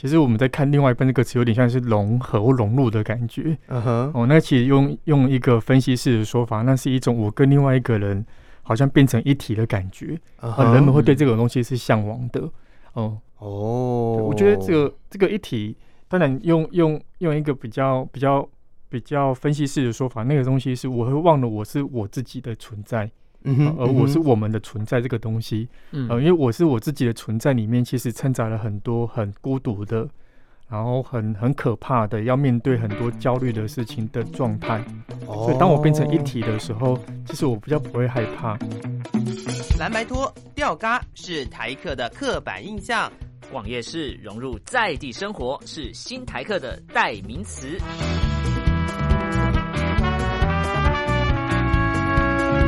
其实我们在看另外一半这个词，有点像是融合或融入的感觉。嗯哼，哦，那其实用用一个分析式的说法，那是一种我跟另外一个人好像变成一体的感觉。啊、uh，huh. 人们会对这种东西是向往的。哦哦，我觉得这个这个一体，当然用用用一个比较比较比较分析式的说法，那个东西是我会忘了我是我自己的存在。嗯哼，而我是我们的存在这个东西，嗯，呃，因为我是我自己的存在里面，其实掺杂了很多很孤独的，然后很很可怕的，要面对很多焦虑的事情的状态。哦，所以当我变成一体的时候，其实我比较不会害怕。蓝白拖、吊嘎是台客的刻板印象，网页式融入在地生活是新台客的代名词。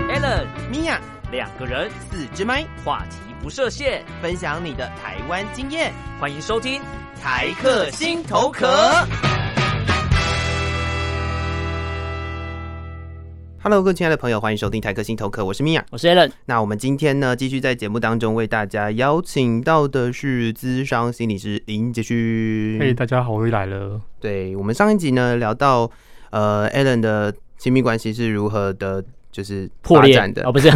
Allen、米娅，两个人，四支麦，话题不设限，分享你的台湾经验，欢迎收听台客心头壳。Hello，各位亲爱的朋友，欢迎收听台客心头壳，我是米娅，我是 Allen。那我们今天呢，继续在节目当中为大家邀请到的是资商心理师林杰旭。嘿，大家好，我又来了。对，我们上一集呢聊到，呃，Allen 的亲密关系是如何的。就是破绽的哦，不是，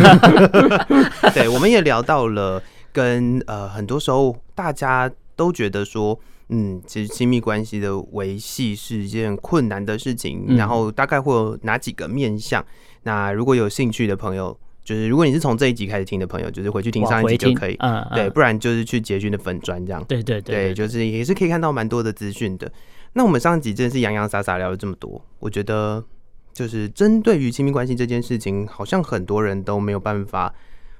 对，我们也聊到了跟呃，很多时候大家都觉得说，嗯，其实亲密关系的维系是一件困难的事情，嗯、然后大概会有哪几个面向？那如果有兴趣的朋友，就是如果你是从这一集开始听的朋友，就是回去听上一集就可以，嗯，对，不然就是去杰勋的粉砖这样，对对对，对，就是也是可以看到蛮多的资讯的。那我们上一集真的是洋洋洒洒聊了这么多，我觉得。就是针对于亲密关系这件事情，好像很多人都没有办法，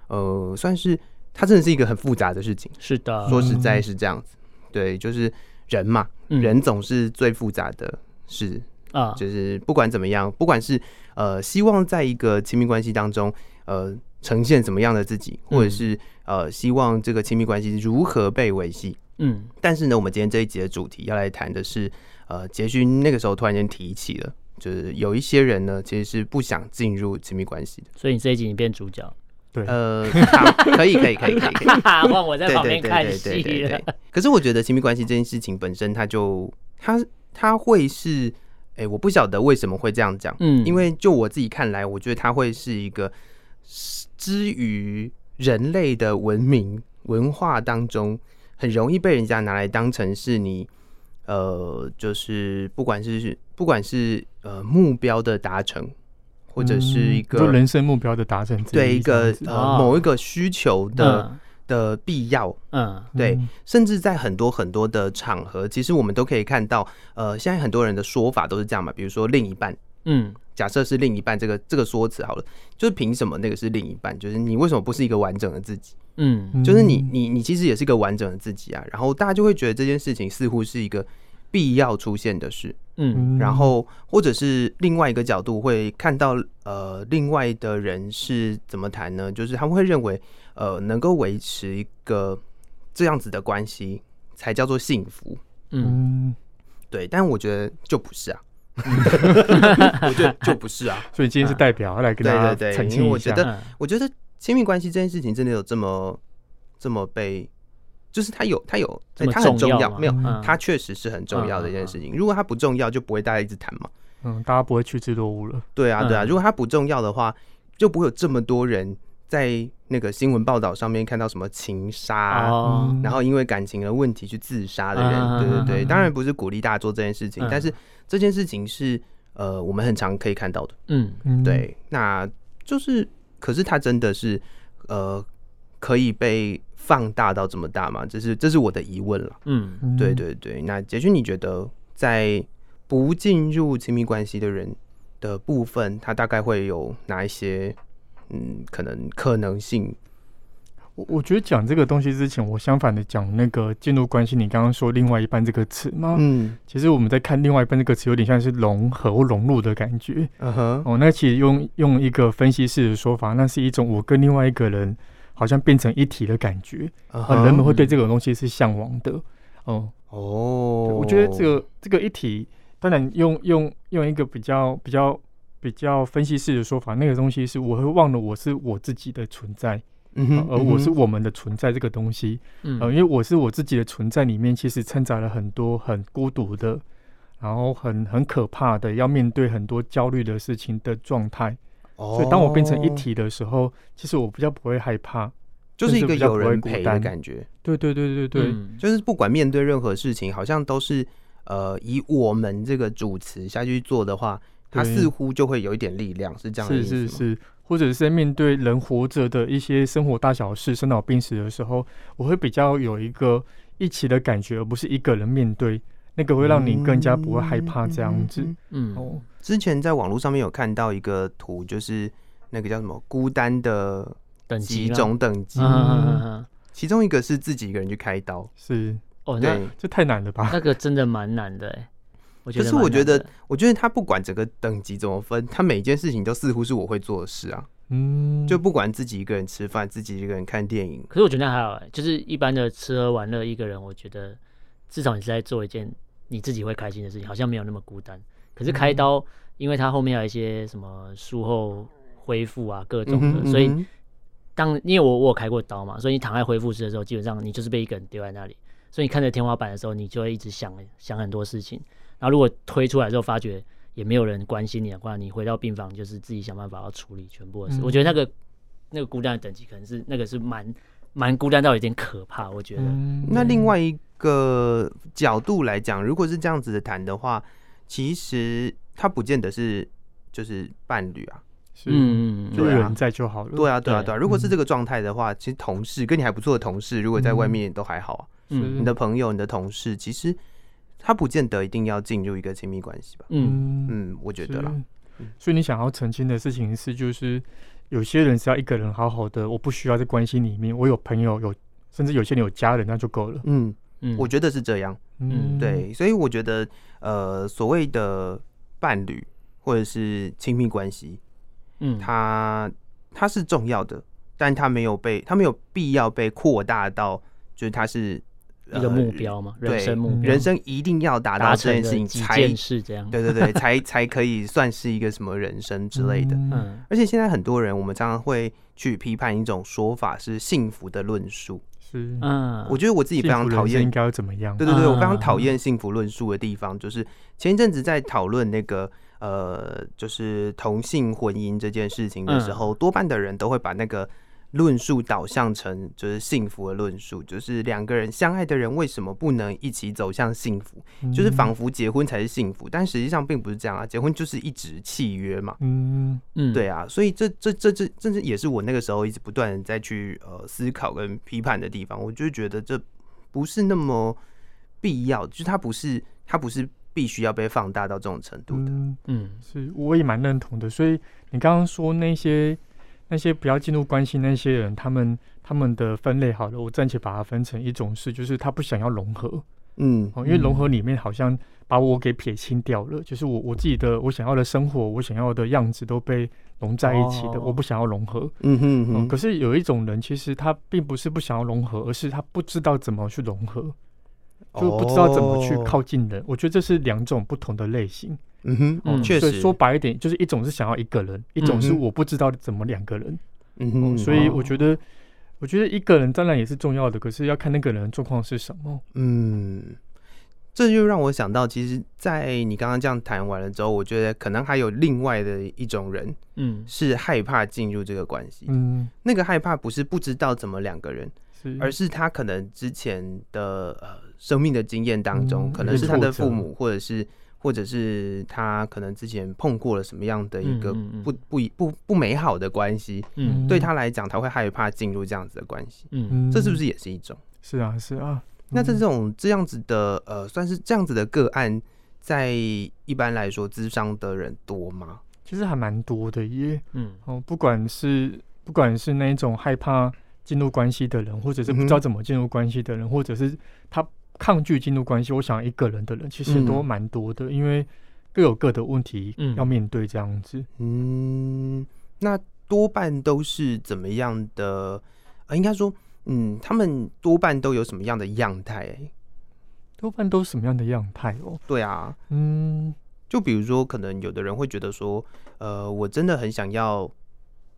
呃，算是它真的是一个很复杂的事情。是的，说实在是这样子。对，就是人嘛，嗯、人总是最复杂的事啊。就是不管怎么样，不管是呃希望在一个亲密关系当中，呃呈现怎么样的自己，或者是呃希望这个亲密关系如何被维系。嗯。但是呢，我们今天这一集的主题要来谈的是，呃，杰勋那个时候突然间提起了。就是有一些人呢，其实是不想进入亲密关系的。所以你这一集你变主角，对，呃，可以，可以，可以，可以，可以。换我在旁边看戏了。可是我觉得亲密关系这件事情本身，它就它它会是，哎、欸，我不晓得为什么会这样讲。嗯，因为就我自己看来，我觉得它会是一个之于人类的文明文化当中，很容易被人家拿来当成是你。呃，就是不管是不管是呃目标的达成，或者是一个、嗯、人生目标的达成，对一个呃某一个需求的、嗯、的必要，嗯，对，嗯、甚至在很多很多的场合，其实我们都可以看到，呃，现在很多人的说法都是这样嘛，比如说另一半，嗯，假设是另一半这个这个说辞好了，就是凭什么那个是另一半？就是你为什么不是一个完整的自己？嗯，就是你你你其实也是一个完整的自己啊，然后大家就会觉得这件事情似乎是一个必要出现的事，嗯，然后或者是另外一个角度会看到，呃，另外的人是怎么谈呢？就是他们会认为，呃，能够维持一个这样子的关系才叫做幸福，嗯，对，但我觉得就不是啊，我觉得就不是啊，所以今天是代表来跟大家澄清一下，我觉得，我觉得。亲密关系这件事情真的有这么这么被，就是它有它有它很重要，没有它确实是很重要的一件事情。如果它不重要，就不会大家一直谈嘛。嗯，大家不会趋之若鹜了。对啊，对啊。如果它不重要的话，就不会有这么多人在那个新闻报道上面看到什么情杀，然后因为感情的问题去自杀的人。对对对，当然不是鼓励大家做这件事情，但是这件事情是呃我们很常可以看到的。嗯，对，那就是。可是他真的是，呃，可以被放大到这么大吗？这是这是我的疑问了。嗯，对对对。那杰勋，你觉得在不进入亲密关系的人的部分，他大概会有哪一些嗯可能可能性？我我觉得讲这个东西之前，我相反的讲那个进入关系。你刚刚说“另外一半”这个词吗？嗯，其实我们在看“另外一半”这个词，有点像是融合或融入的感觉。嗯哼，哦，那其实用用一个分析式的说法，那是一种我跟另外一个人好像变成一体的感觉。啊、uh，huh. 人们会对这种东西是向往的。哦哦，oh. 我觉得这个这个一体，当然用用用一个比较比较比较分析式的说法，那个东西是我会忘了我是我自己的存在。嗯，而我是我们的存在这个东西，嗯，呃，因为我是我自己的存在里面，其实掺杂了很多很孤独的，然后很很可怕的，要面对很多焦虑的事情的状态。哦，所以当我变成一体的时候，其实我比较不会害怕，就是一个有人陪的感觉。对对对对对，嗯，就是不管面对任何事情，好像都是呃以我们这个主词下去做的话，它似乎就会有一点力量，是这样的意思？是是是。或者是在面对人活着的一些生活大小事、生老病死的时候，我会比较有一个一起的感觉，而不是一个人面对，那个会让你更加不会害怕这样子。嗯，哦，之前在网络上面有看到一个图，就是那个叫什么孤单的几种等级，其中一个是自己一个人去开刀，是。哦，那这太难了吧？那个真的蛮难的哎。可是我觉得，我觉得他不管整个等级怎么分，他每一件事情都似乎是我会做的事啊。嗯，就不管自己一个人吃饭，自己一个人看电影。可是我觉得还好，欸，就是一般的吃喝玩乐，一个人，我觉得至少你是在做一件你自己会开心的事情，好像没有那么孤单。可是开刀，嗯、因为他后面有一些什么术后恢复啊，各种的，嗯哼嗯哼，所以当因为我我有开过刀嘛，所以你躺在恢复室的时候，基本上你就是被一个人丢在那里，所以你看着天花板的时候，你就会一直想想很多事情。然后如果推出来之后发觉也没有人关心你的话，你回到病房就是自己想办法要处理全部的事。嗯、我觉得那个那个孤单的等级可能是那个是蛮蛮孤单到有点可怕。我觉得。嗯、那另外一个角度来讲，如果是这样子的谈的话，其实他不见得是就是伴侣啊，是嗯，有人在就好了。对啊，对啊，对啊。如果是这个状态的话，其实同事跟你还不错的同事，如果在外面都还好啊。嗯，你的朋友、你的同事，其实。他不见得一定要进入一个亲密关系吧？嗯嗯，我觉得啦。所以你想要澄清的事情是，就是有些人是要一个人好好的，我不需要在关系里面，我有朋友，有甚至有些人有家人，那就够了。嗯嗯，我觉得是这样。嗯，对，所以我觉得呃，所谓的伴侣或者是亲密关系，嗯，它它是重要的，但它没有被，它没有必要被扩大到，就是它是。一个目标嘛，人生目标，人生一定要达到这件事情才是这样，对对对，才才可以算是一个什么人生之类的。嗯，而且现在很多人，我们常常会去批判一种说法是幸福的论述。是，嗯，我觉得我自己非常讨厌应该要怎么样？对对对，我非常讨厌幸福论述的地方，就是前一阵子在讨论那个呃，就是同性婚姻这件事情的时候，多半的人都会把那个。论述导向成就是幸福的论述，就是两个人相爱的人为什么不能一起走向幸福？嗯、就是仿佛结婚才是幸福，但实际上并不是这样啊！结婚就是一纸契约嘛。嗯嗯，对啊，所以这这这这这是也是我那个时候一直不断在去呃思考跟批判的地方。我就觉得这不是那么必要，就是它不是它不是必须要被放大到这种程度的。嗯，嗯是我也蛮认同的。所以你刚刚说那些。那些不要进入关系那些人，他们他们的分类好了，我暂且把它分成一种是，就是他不想要融合，嗯，哦因为融合里面好像把我给撇清掉了，就是我我自己的我想要的生活，我想要的样子都被融在一起的，我不想要融合，嗯哼哼。可是有一种人，其实他并不是不想要融合，而是他不知道怎么去融合，就不知道怎么去靠近人。我觉得这是两种不同的类型。嗯哼，嗯，确实，说白一点，就是一种是想要一个人，一种是我不知道怎么两个人。嗯哼，所以我觉得，我觉得一个人当然也是重要的，可是要看那个人的状况是什么。嗯，这就让我想到，其实，在你刚刚这样谈完了之后，我觉得可能还有另外的一种人，嗯，是害怕进入这个关系。嗯，那个害怕不是不知道怎么两个人，是，而是他可能之前的呃生命的经验当中，可能是他的父母或者是。或者是他可能之前碰过了什么样的一个不不不不美好的关系，嗯，对他来讲，他会害怕进入这样子的关系，嗯，这是不是也是一种？是啊，是啊。那这种这样子的呃，算是这样子的个案，在一般来说，智商的人多吗？其实还蛮多的耶，嗯，哦，不管是不管是那种害怕进入关系的人，或者是不知道怎么进入关系的人，或者是他。抗拒进入关系，我想一个人的人其实都蛮多的，嗯、因为各有各的问题要面对这样子。嗯，那多半都是怎么样的？呃，应该说，嗯，他们多半都有什么样的样态？多半都是什么样的样态哦？对啊，嗯，就比如说，可能有的人会觉得说，呃，我真的很想要。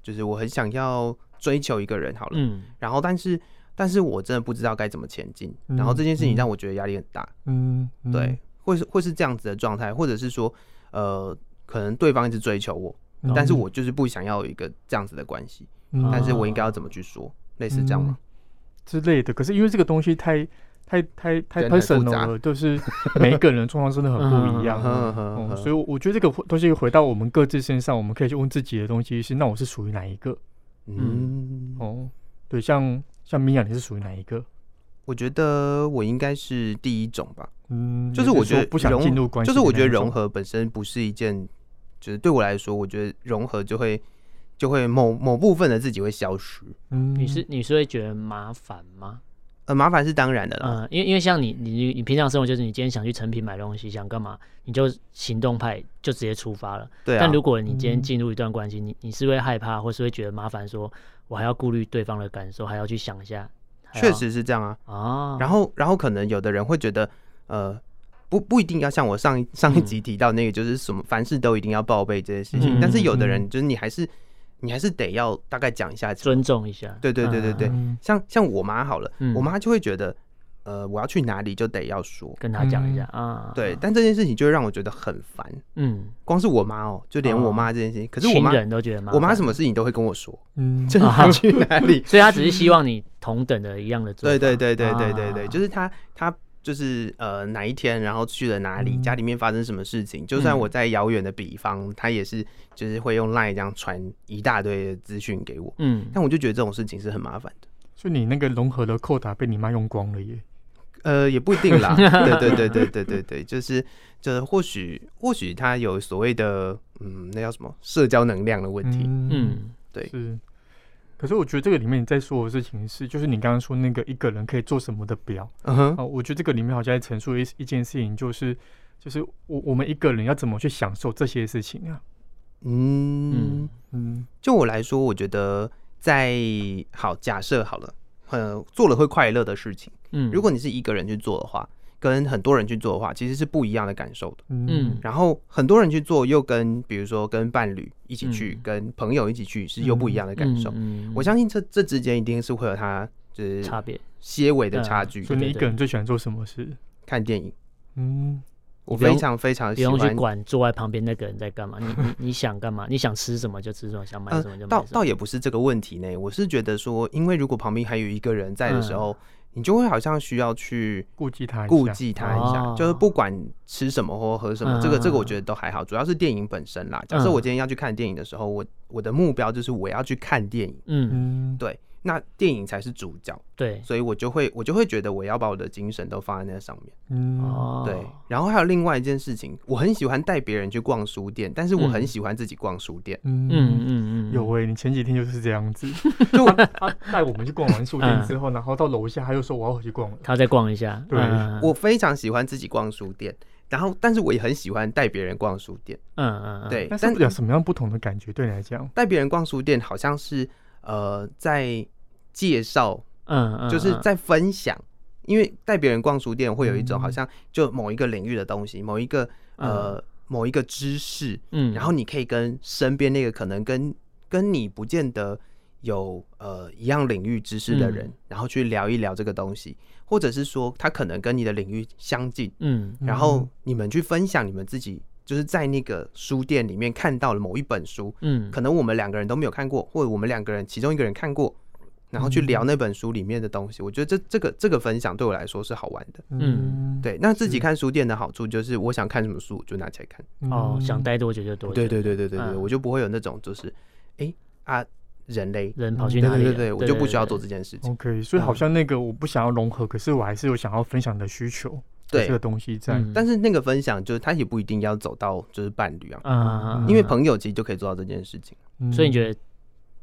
就是我很想要追求一个人好了，嗯，然后但是但是我真的不知道该怎么前进，嗯、然后这件事情让我觉得压力很大，嗯，对，会是会是这样子的状态，或者是说，呃，可能对方一直追求我，嗯、但是我就是不想要有一个这样子的关系，嗯、但是我应该要怎么去说，类似这样吗？之类的，可是因为这个东西太。太太太 personal 了，就是每一个人的状况真的很不一样，嗯，所以我觉得这个东西回到我们各自身上，我们可以去问自己的东西是：那我是属于哪一个？嗯，哦，对，像像米娅，你是属于哪一个？我觉得我应该是第一种吧，嗯，就是我觉得不想进入关系，就是我觉得融合本身不是一件，就是对我来说，我觉得融合就会就会某某部分的自己会消失。嗯，你是你是会觉得麻烦吗？呃，麻烦是当然的了。嗯，因为因为像你你你平常生活就是你今天想去成品买东西，想干嘛，你就行动派就直接出发了。对啊。但如果你今天进入一段关系，你你是会害怕，或是会觉得麻烦，说我还要顾虑对方的感受，还要去想一下。确实是这样啊。哦。然后然后可能有的人会觉得，呃，不不一定要像我上一上一集提到那个，就是什么凡事都一定要报备这些事情。但是有的人就是你还是。你还是得要大概讲一下，尊重一下。对对对对对，像像我妈好了，我妈就会觉得，呃，我要去哪里就得要说，跟他讲一下啊。对，但这件事情就会让我觉得很烦。嗯，光是我妈哦，就连我妈这件事情，可是我妈人都觉得妈，我妈什么事情都会跟我说。嗯，就是她去哪里？所以她只是希望你同等的一样的做。对对对对对对对，就是她她。就是呃哪一天，然后去了哪里，家里面发生什么事情，就算我在遥远的彼方，他也是就是会用 LINE 这样传一大堆的资讯给我。嗯，但我就觉得这种事情是很麻烦的。所以你那个融合的扣打被你妈用光了耶？呃，也不一定啦。对对对对对对对，就是就是或许或许他有所谓的嗯，那叫什么社交能量的问题。嗯，对。是。可是我觉得这个里面你在说的事情是，就是你刚刚说那个一个人可以做什么的表。嗯哼。啊，我觉得这个里面好像在陈述一一件事情，就是就是我我们一个人要怎么去享受这些事情啊？嗯嗯。就我来说，我觉得在好假设好了，呃，做了会快乐的事情。嗯。如果你是一个人去做的话。跟很多人去做的话，其实是不一样的感受的。嗯，然后很多人去做，又跟比如说跟伴侣一起去，嗯、跟朋友一起去，是又不一样的感受。嗯，嗯，我相信这这之间一定是会有它就是差别、些微的差距。所以你一个人最喜欢做什么事？看电影。嗯，我非常非常喜欢。不用去管坐在旁边那个人在干嘛，你你你想干嘛？你想吃什么就吃什么，想买什么就买什么。倒倒也不是这个问题呢，我是觉得说，因为如果旁边还有一个人在的时候。嗯你就会好像需要去顾忌他，顾忌他一下，就是不管吃什么或喝什么，这个这个我觉得都还好，主要是电影本身啦。假设我今天要去看电影的时候，我我的目标就是我要去看电影，嗯，对。那电影才是主角，对，所以我就会我就会觉得我要把我的精神都放在那上面，嗯，对。然后还有另外一件事情，我很喜欢带别人去逛书店，但是我很喜欢自己逛书店，嗯嗯嗯有诶，你前几天就是这样子，就他带我们去逛完书店之后，然后到楼下他又说我要回去逛，他再逛一下。对，我非常喜欢自己逛书店，然后但是我也很喜欢带别人逛书店，嗯嗯对。但是有什么样不同的感觉对你来讲？带别人逛书店好像是。呃，在介绍，嗯，就是在分享，因为带别人逛书店会有一种好像就某一个领域的东西，某一个呃某一个知识，嗯，然后你可以跟身边那个可能跟跟你不见得有呃一样领域知识的人，然后去聊一聊这个东西，或者是说他可能跟你的领域相近，嗯，然后你们去分享你们自己。就是在那个书店里面看到了某一本书，嗯，可能我们两个人都没有看过，或者我们两个人其中一个人看过，然后去聊那本书里面的东西。我觉得这这个这个分享对我来说是好玩的，嗯，对。那自己看书店的好处就是，我想看什么书就拿起来看，哦，想待多久就多久。对对对对对对，我就不会有那种就是，哎啊，人类人跑去哪里？对对对，我就不需要做这件事情。OK，所以好像那个我不想要融合，可是我还是有想要分享的需求。对。这个东西在，但是那个分享就是他也不一定要走到就是伴侣啊，因为朋友其实就可以做到这件事情。所以你觉得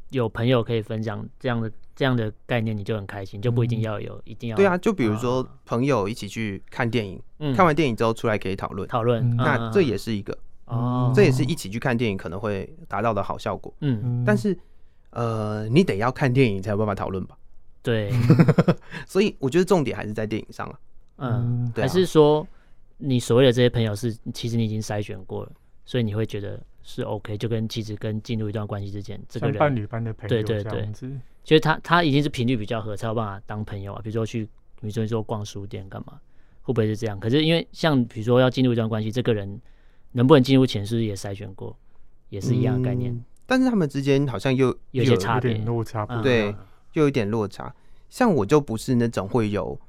有朋友可以分享这样的这样的概念，你就很开心，就不一定要有一定要。对啊，就比如说朋友一起去看电影，看完电影之后出来可以讨论讨论，那这也是一个哦，这也是一起去看电影可能会达到的好效果。嗯，但是呃，你得要看电影才有办法讨论吧？对，所以我觉得重点还是在电影上啊。嗯，还是说你所谓的这些朋友是，其实你已经筛选过了，所以你会觉得是 OK，就跟其实跟进入一段关系之间，这个人伴侣般的朋友，对对对，其实他他已经是频率比较合，才有办法当朋友啊。比如说去，比如说说逛书店干嘛，会不会是这样？可是因为像比如说要进入一段关系，这个人能不能进入前，是不是也筛选过，也是一样的概念。嗯、但是他们之间好像又有一些差别，落差不，对，又有一点落差。像我就不是那种会有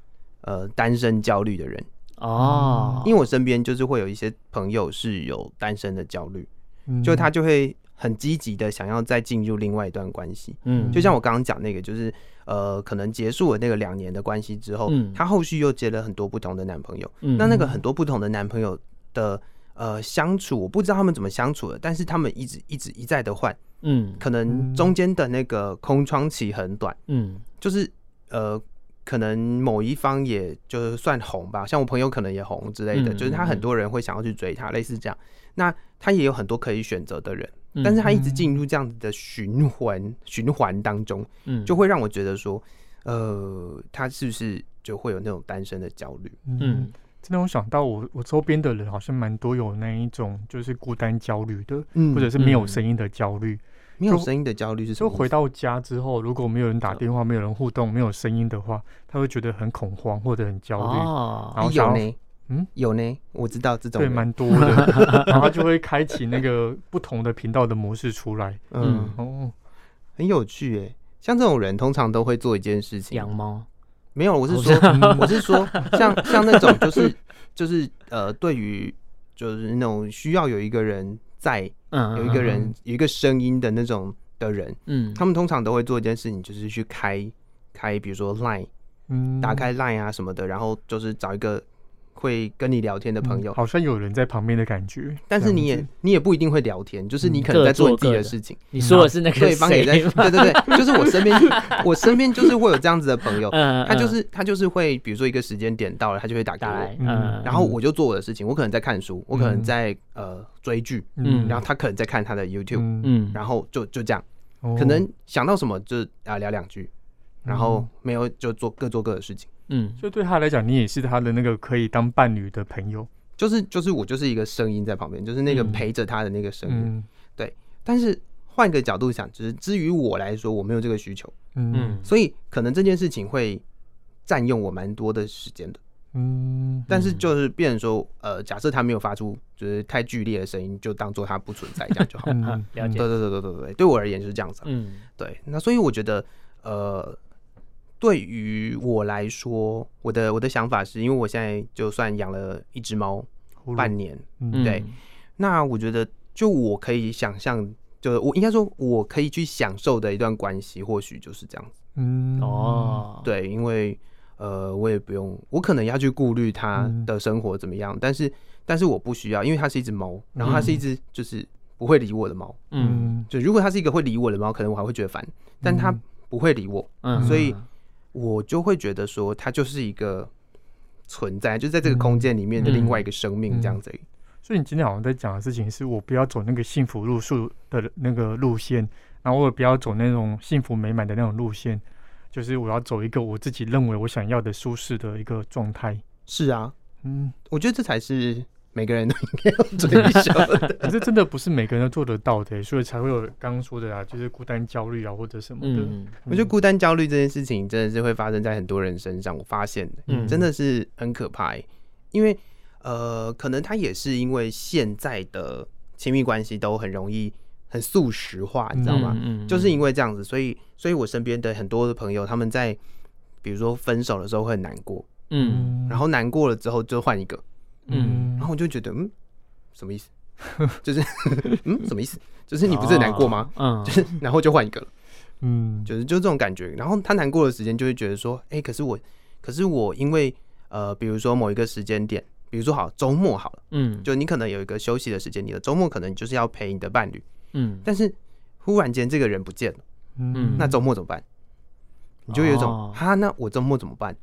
呃单身焦虑的人。哦，因为我身边就是会有一些朋友是有单身的焦虑，嗯、就他就会很积极的想要再进入另外一段关系，嗯，就像我刚刚讲那个，就是呃可能结束了那个两年的关系之后，嗯，他后续又接了很多不同的男朋友，嗯，那那个很多不同的男朋友的呃相处，我不知道他们怎么相处的，但是他们一直一直一再的换，嗯，可能中间的那个空窗期很短，嗯，就是。呃，可能某一方也就算红吧，像我朋友可能也红之类的，嗯、就是他很多人会想要去追他，类似这样。那他也有很多可以选择的人，嗯、但是他一直进入这样子的循环循环当中，嗯，就会让我觉得说，呃，他是不是就会有那种单身的焦虑？嗯，真的，我想到我我周边的人好像蛮多有那一种就是孤单焦虑的，嗯、或者是没有声音的焦虑。嗯没有声音的焦虑是什么？就回到家之后，如果没有人打电话，没有人互动，没有声音的话，他会觉得很恐慌或者很焦虑。哦，然后有呢，嗯，有呢，我知道这种对蛮多的，然后他就会开启那个不同的频道的模式出来。嗯哦，很有趣诶。像这种人通常都会做一件事情，养猫。没有，我是说，我是说，像像那种就是就是呃，对于就是那种需要有一个人。在有一个人、嗯、有一个声音的那种的人，嗯，他们通常都会做一件事情，就是去开开，比如说 Line，嗯，打开 Line 啊什么的，然后就是找一个。会跟你聊天的朋友，嗯、好像有人在旁边的感觉，但是你也你也不一定会聊天，就是你可能在做你自己的事情。嗯、你说的是那个对方也在，对对对，就是我身边，我身边就是会有这样子的朋友，他就是他就是会，比如说一个时间点到了，他就会打给我，嗯，然后我就做我的事情，我可能在看书，我可能在呃追剧，嗯，然后他可能在看他的 YouTube，嗯，然后就就这样，可能想到什么就啊聊两句，然后没有就做各做各的事情。嗯，所以对他来讲，你也是他的那个可以当伴侣的朋友，就是就是我就是一个声音在旁边，就是那个陪着他的那个声音，嗯、对。但是换个角度想，就是至于我来说，我没有这个需求，嗯，所以可能这件事情会占用我蛮多的时间的，嗯。但是就是变成说，呃，假设他没有发出就是太剧烈的声音，就当做他不存在这样就好了。了解。对对对对对对，对我而言就是这样子。嗯，对。那所以我觉得，呃。对于我来说，我的我的想法是因为我现在就算养了一只猫半年，嗯、对，那我觉得就我可以想象，就我应该说我可以去享受的一段关系，或许就是这样子。嗯哦，对，因为呃，我也不用，我可能要去顾虑它的生活怎么样，嗯、但是但是我不需要，因为它是一只猫，然后它是一只就是不会理我的猫。嗯，就如果它是一个会理我的猫，可能我还会觉得烦，但它不会理我，嗯，所以。我就会觉得说，它就是一个存在，就在这个空间里面的另外一个生命这样子。所以你今天好像在讲的事情，是我不要走那个幸福路数的那个路线，然后我也不要走那种幸福美满的那种路线，就是我要走一个我自己认为我想要的舒适的一个状态。是啊，嗯，我觉得这才是。每个人都应该要追求的，可是真的不是每个人都做得到的，所以才会有刚刚说的啊，就是孤单焦虑啊，或者什么的。嗯，我觉得孤单焦虑这件事情真的是会发生在很多人身上，我发现的，嗯，真的是很可怕。因为呃，可能他也是因为现在的亲密关系都很容易很速食化，你知道吗？嗯，就是因为这样子，所以，所以我身边的很多的朋友，他们在比如说分手的时候会很难过，嗯，然后难过了之后就换一个。嗯，然后我就觉得，嗯，什么意思？就是，嗯，什么意思？就是你不是很难过吗？嗯，就是，然后就换一个了。嗯，就是就这种感觉。然后他难过的时间就会觉得说，哎，可是我，可是我因为呃，比如说某一个时间点，比如说好周末好了，嗯，就你可能有一个休息的时间，你的周末可能就是要陪你的伴侣，嗯，但是忽然间这个人不见了，嗯，那周末怎么办？你就有一种，哈，那我周末怎么办？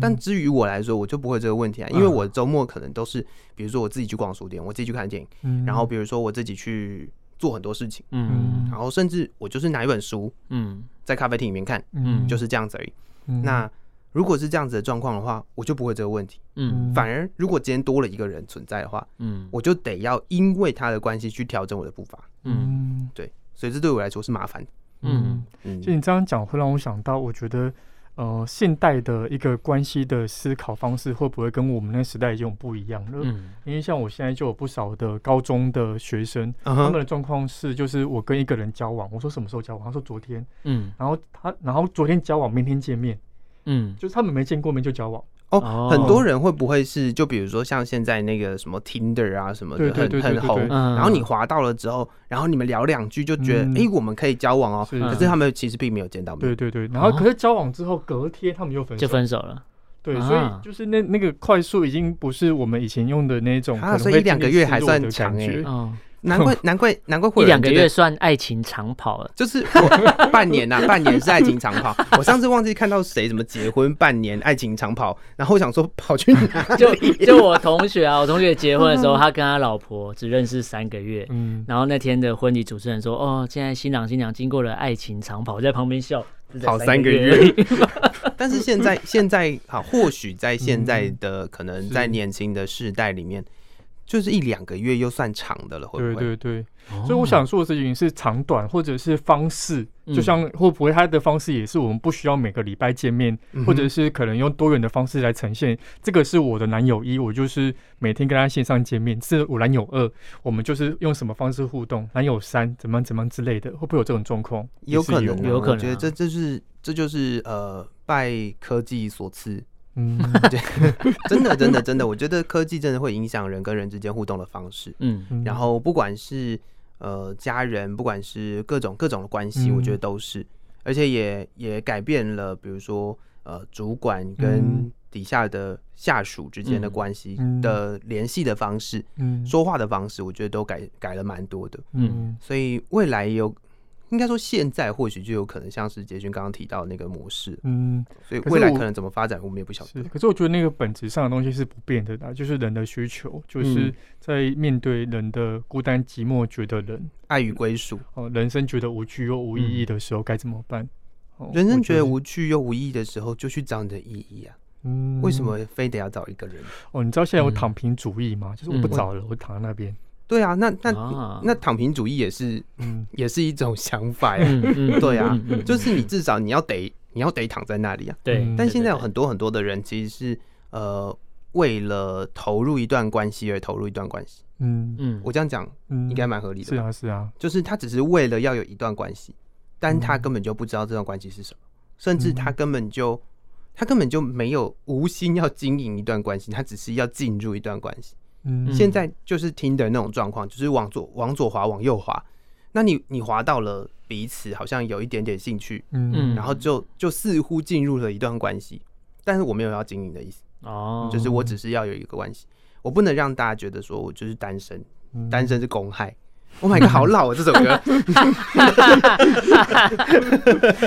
但至于我来说，我就不会这个问题啊，因为我周末可能都是，比如说我自己去逛书店，我自己去看电影，嗯，然后比如说我自己去做很多事情，嗯，然后甚至我就是拿一本书，嗯，在咖啡厅里面看，嗯，就是这样子而已。那如果是这样子的状况的话，我就不会这个问题。嗯，反而如果今天多了一个人存在的话，嗯，我就得要因为他的关系去调整我的步伐。嗯，对，所以这对我来说是麻烦嗯，就你这样讲会让我想到，我觉得。呃，现代的一个关系的思考方式会不会跟我们那时代已经有不一样了？嗯，因为像我现在就有不少的高中的学生，嗯、他们的状况是，就是我跟一个人交往，我说什么时候交往？他说昨天，嗯，然后他，然后昨天交往，明天见面，嗯，就是他们没见过面就交往。哦，很多人会不会是就比如说像现在那个什么 Tinder 啊什么的很很红，然后你滑到了之后，然后你们聊两句就觉得哎我们可以交往哦，可是他们其实并没有见到面。对对对，然后可是交往之后隔天他们又分手，就分手了。对，所以就是那那个快速已经不是我们以前用的那种，所以一两个月还算长哎。难怪 难怪难怪会一两个月算爱情长跑了，就是 我半年呐，半年是爱情长跑。我上次忘记看到谁怎么结婚半年爱情长跑，然后我想说跑去哪？就就我同学啊，我同学结婚的时候，他跟他老婆只认识三个月，嗯，然后那天的婚礼主持人说，哦，现在新郎新娘经过了爱情长跑，我在旁边笑，跑三个月。但是现在现在啊，或许在现在的可能在年轻的世代里面。就是一两个月又算长的了，会不会？对对对，所以我想说的事情是长短，或者是方式，就像会不会他的方式也是我们不需要每个礼拜见面，或者是可能用多元的方式来呈现。这个是我的男友一，我就是每天跟他线上见面；是我男友二，我们就是用什么方式互动？男友三怎么怎么之类的，会不会有这种状况？有可能，有可能。我觉得这这是这就是呃，拜科技所赐。嗯，对，真的，真的，真的，我觉得科技真的会影响人跟人之间互动的方式。嗯，然后不管是呃家人，不管是各种各种的关系，我觉得都是，而且也也改变了，比如说呃主管跟底下的下属之间的关系的联系的方式，嗯，说话的方式，我觉得都改改了蛮多的。嗯，所以未来有。应该说，现在或许就有可能像是杰勋刚刚提到的那个模式，嗯，所以未来可能怎么发展，我们也不晓得。可是我觉得那个本质上的东西是不变的，就是人的需求，就是在面对人的孤单寂寞，觉得人爱与归属，哦，人生觉得无趣又无意义的时候该怎么办？人生觉得无趣又无意义的时候，就去找你的意义啊。嗯，为什么非得要找一个人？哦，你知道现在有躺平主义吗？就是我不找了，我躺在那边。对啊，那那、啊、那躺平主义也是，嗯，也是一种想法呀。嗯、对啊，嗯、就是你至少你要得，你要得躺在那里啊。对。但现在有很多很多的人，其实是呃，为了投入一段关系而投入一段关系。嗯嗯，我这样讲，应该蛮合理的。是啊是啊，就是他只是为了要有一段关系，但他根本就不知道这段关系是什么，甚至他根本就他根本就没有无心要经营一段关系，他只是要进入一段关系。嗯，现在就是听的那种状况，就是往左往左滑，往右滑。那你你滑到了彼此，好像有一点点兴趣，嗯，然后就就似乎进入了一段关系，但是我没有要经营的意思哦，就是我只是要有一个关系，我不能让大家觉得说我就是单身，单身是公害。Oh my god，好老啊！这首歌，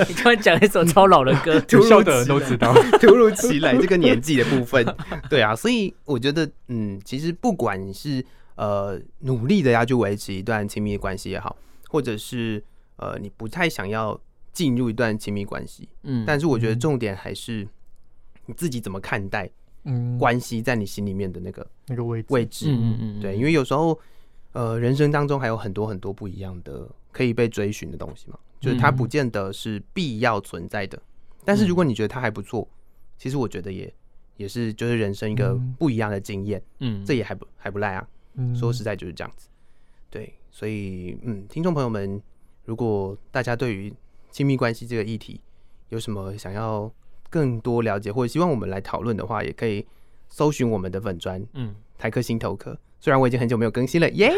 你突然讲一首超老的歌，不笑的人都知道，突如其来这个年纪的部分，对啊，所以我觉得，嗯，其实不管你是呃努力的要去维持一段亲密的关系也好，或者是呃你不太想要进入一段亲密关系，嗯，但是我觉得重点还是你自己怎么看待，嗯，关系在你心里面的那个那个位位置，嗯嗯，对，因为有时候。呃，人生当中还有很多很多不一样的可以被追寻的东西嘛，就是它不见得是必要存在的。但是如果你觉得它还不错，其实我觉得也也是就是人生一个不一样的经验，嗯，这也还不还不赖啊。说实在就是这样子。对，所以嗯，听众朋友们，如果大家对于亲密关系这个议题有什么想要更多了解，或者希望我们来讨论的话，也可以搜寻我们的粉专，嗯，台客心头壳。虽然我已经很久没有更新了，耶!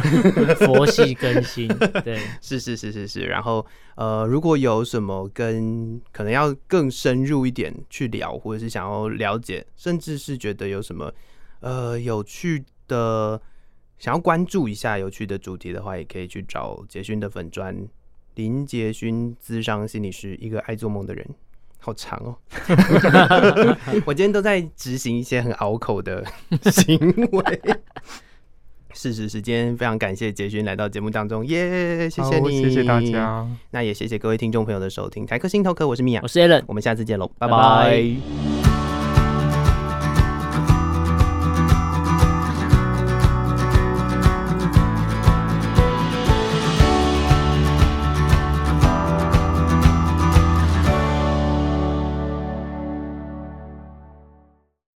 佛系更新，对，是是是是是。然后呃，如果有什么跟可能要更深入一点去聊，或者是想要了解，甚至是觉得有什么呃有趣的，想要关注一下有趣的主题的话，也可以去找杰勋的粉专林杰勋资商心理师，一个爱做梦的人。好长哦！我今天都在执行一些很拗口的行为，事实时间，非常感谢杰勋来到节目当中，耶、yeah！谢谢你，谢谢大家。那也谢谢各位听众朋友的收听，台客心头壳，我是米娅，我是 Allen，我们下次见喽，拜拜。拜拜。